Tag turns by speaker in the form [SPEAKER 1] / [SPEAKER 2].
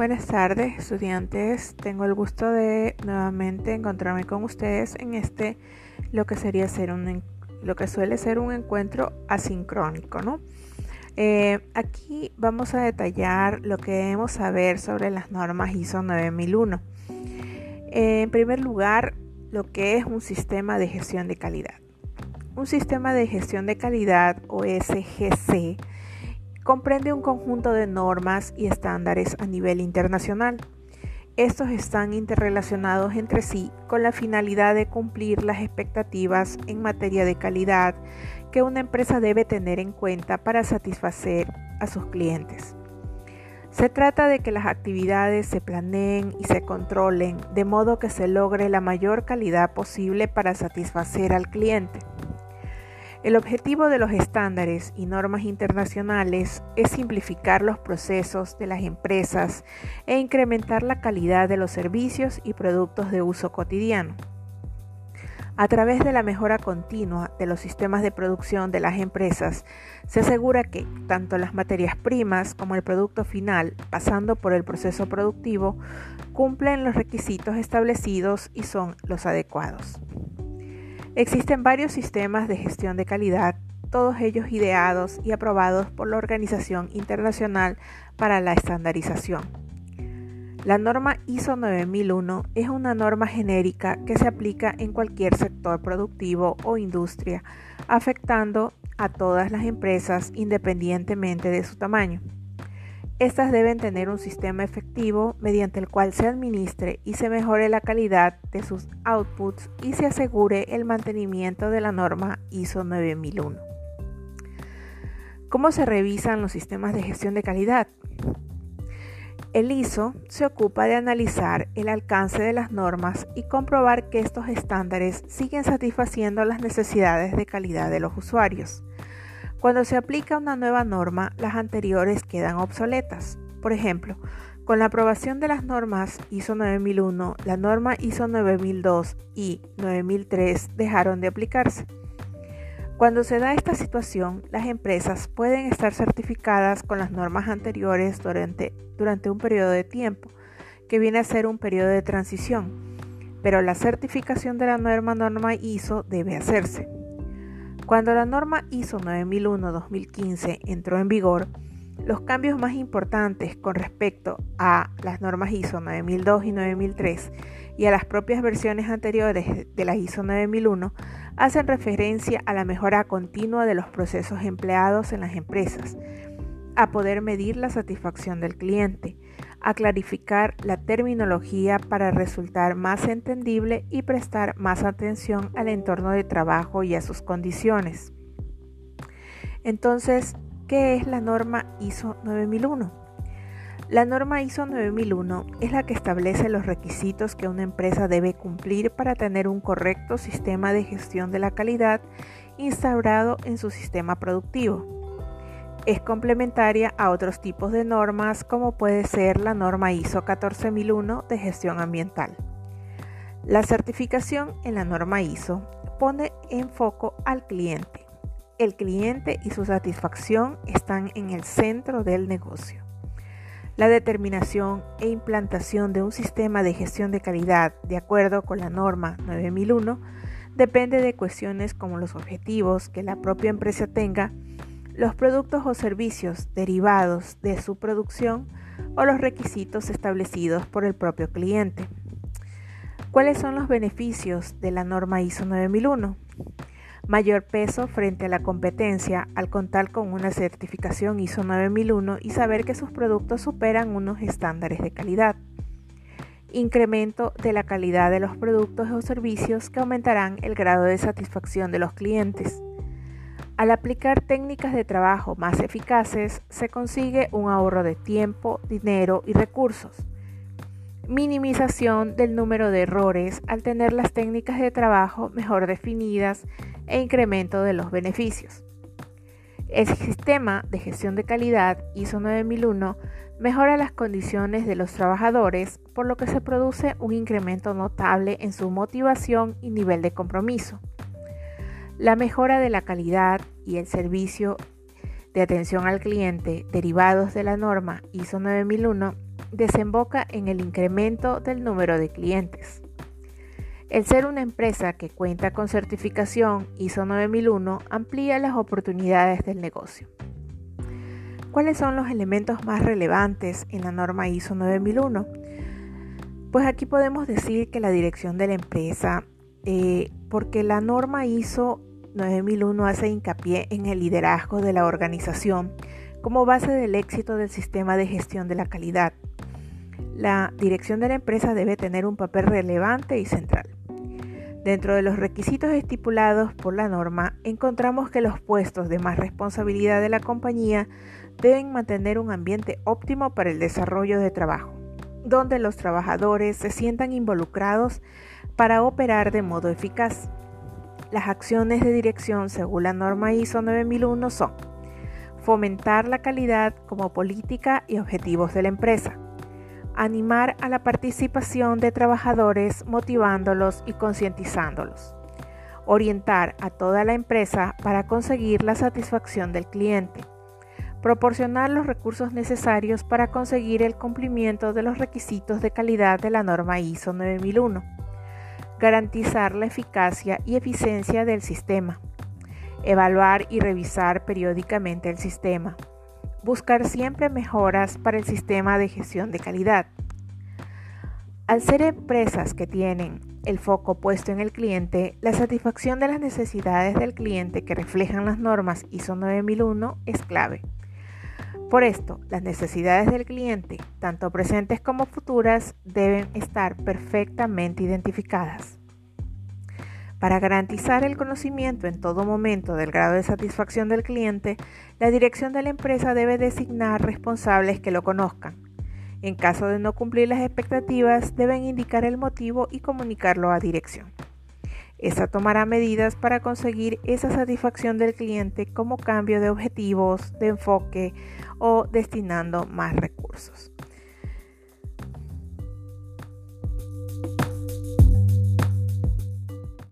[SPEAKER 1] Buenas tardes, estudiantes. Tengo el gusto de nuevamente encontrarme con ustedes en este lo que sería ser un lo que suele ser un encuentro asincrónico, ¿no? Eh, aquí vamos a detallar lo que debemos saber sobre las normas ISO 9001. Eh, en primer lugar, lo que es un sistema de gestión de calidad. Un sistema de gestión de calidad o SGC comprende un conjunto de normas y estándares a nivel internacional. Estos están interrelacionados entre sí con la finalidad de cumplir las expectativas en materia de calidad que una empresa debe tener en cuenta para satisfacer a sus clientes. Se trata de que las actividades se planeen y se controlen de modo que se logre la mayor calidad posible para satisfacer al cliente. El objetivo de los estándares y normas internacionales es simplificar los procesos de las empresas e incrementar la calidad de los servicios y productos de uso cotidiano. A través de la mejora continua de los sistemas de producción de las empresas, se asegura que tanto las materias primas como el producto final, pasando por el proceso productivo, cumplen los requisitos establecidos y son los adecuados. Existen varios sistemas de gestión de calidad, todos ellos ideados y aprobados por la Organización Internacional para la Estandarización. La norma ISO 9001 es una norma genérica que se aplica en cualquier sector productivo o industria, afectando a todas las empresas independientemente de su tamaño. Estas deben tener un sistema efectivo mediante el cual se administre y se mejore la calidad de sus outputs y se asegure el mantenimiento de la norma ISO 9001. ¿Cómo se revisan los sistemas de gestión de calidad? El ISO se ocupa de analizar el alcance de las normas y comprobar que estos estándares siguen satisfaciendo las necesidades de calidad de los usuarios. Cuando se aplica una nueva norma, las anteriores quedan obsoletas. Por ejemplo, con la aprobación de las normas ISO 9001, la norma ISO 9002 y 9003 dejaron de aplicarse. Cuando se da esta situación, las empresas pueden estar certificadas con las normas anteriores durante, un periodo de tiempo, que viene a ser un periodo de transición, pero la certificación de la nueva norma ISO debe hacerse. Cuando la norma ISO 9001-2015 entró en vigor, los cambios más importantes con respecto a las normas ISO 9002 y 9003 y a las propias versiones anteriores de la ISO 9001 hacen referencia a la mejora continua de los procesos empleados en las empresas, a poder medir la satisfacción del cliente, a clarificar la terminología para resultar más entendible y prestar más atención al entorno de trabajo y a sus condiciones. Entonces, ¿qué es la norma ISO 9001? La norma ISO 9001 es la que establece los requisitos que una empresa debe cumplir para tener un correcto sistema de gestión de la calidad instaurado en su sistema productivo es complementaria a otros tipos de normas como puede ser la norma ISO 14001 de gestión ambiental. La certificación en la norma ISO pone en foco al cliente. El cliente y su satisfacción están en el centro del negocio. La determinación e implantación de un sistema de gestión de calidad de acuerdo con la norma 9001 depende de cuestiones como los objetivos que la propia empresa tenga los productos o servicios derivados de su producción o los requisitos establecidos por el propio cliente. ¿Cuáles son los beneficios de la norma ISO 9001? Mayor peso frente a la competencia al contar con una certificación ISO 9001 y saber que sus productos superan unos estándares de calidad. Incremento de la calidad de los productos o servicios que aumentarán el grado de satisfacción de los clientes. Al aplicar técnicas de trabajo más eficaces, se consigue un ahorro de tiempo, dinero y recursos. Minimización del número de errores al tener las técnicas de trabajo mejor definidas e incremento de los beneficios. El sistema de gestión de calidad ISO 9001 mejora las condiciones de los trabajadores, por lo que se produce un incremento notable en su motivación y nivel de compromiso. La mejora de la calidad y el servicio de atención al cliente derivados de la norma ISO 9001 desemboca en el incremento del número de clientes. El ser una empresa que cuenta con certificación ISO 9001 amplía las oportunidades del negocio. ¿Cuáles son los elementos más relevantes en la norma ISO 9001? Pues aquí podemos decir que la dirección de la empresa, eh, porque la norma ISO 9001 hace hincapié en el liderazgo de la organización como base del éxito del sistema de gestión de la calidad. La dirección de la empresa debe tener un papel relevante y central. Dentro de los requisitos estipulados por la norma, encontramos que los puestos de más responsabilidad de la compañía deben mantener un ambiente óptimo para el desarrollo de trabajo, donde los trabajadores se sientan involucrados para operar de modo eficaz. Las acciones de dirección según la norma ISO 9001 son fomentar la calidad como política y objetivos de la empresa, animar a la participación de trabajadores motivándolos y concientizándolos, orientar a toda la empresa para conseguir la satisfacción del cliente, proporcionar los recursos necesarios para conseguir el cumplimiento de los requisitos de calidad de la norma ISO 9001, garantizar la eficacia y eficiencia del sistema, evaluar y revisar periódicamente el sistema, buscar siempre mejoras para el sistema de gestión de calidad. Al ser empresas que tienen el foco puesto en el cliente, la satisfacción de las necesidades del cliente que reflejan las normas ISO 9001 es clave. Por esto, las necesidades del cliente, tanto presentes como futuras, deben estar perfectamente identificadas. Para garantizar el conocimiento en todo momento del grado de satisfacción del cliente, la dirección de la empresa debe designar responsables que lo conozcan. En caso de no cumplir las expectativas, deben indicar el motivo y comunicarlo a dirección. Esta tomará medidas para conseguir esa satisfacción del cliente como cambio de objetivos, de enfoque o destinando más recursos.